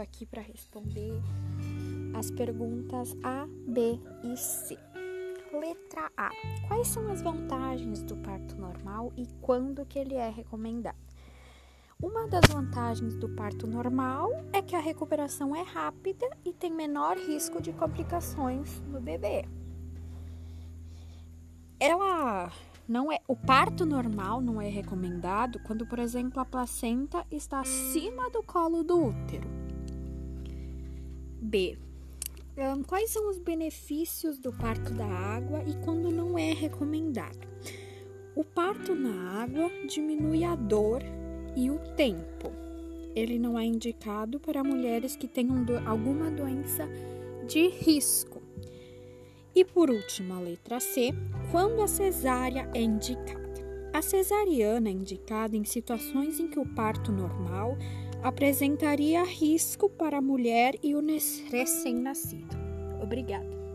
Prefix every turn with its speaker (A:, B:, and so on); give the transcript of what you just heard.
A: aqui para responder as perguntas A, B e C. Letra A. Quais são as vantagens do parto normal e quando que ele é recomendado? Uma das vantagens do parto normal é que a recuperação é rápida e tem menor risco de complicações no bebê. Ela não é, o parto normal não é recomendado quando, por exemplo, a placenta está acima do colo do útero. B. Um, quais são os benefícios do parto da água e quando não é recomendado? O parto na água diminui a dor e o tempo. Ele não é indicado para mulheres que tenham do, alguma doença de risco. E por último, a letra C, quando a cesárea é indicada. A cesariana é indicada em situações em que o parto normal apresentaria risco para a mulher e o recém-nascido. Obrigada.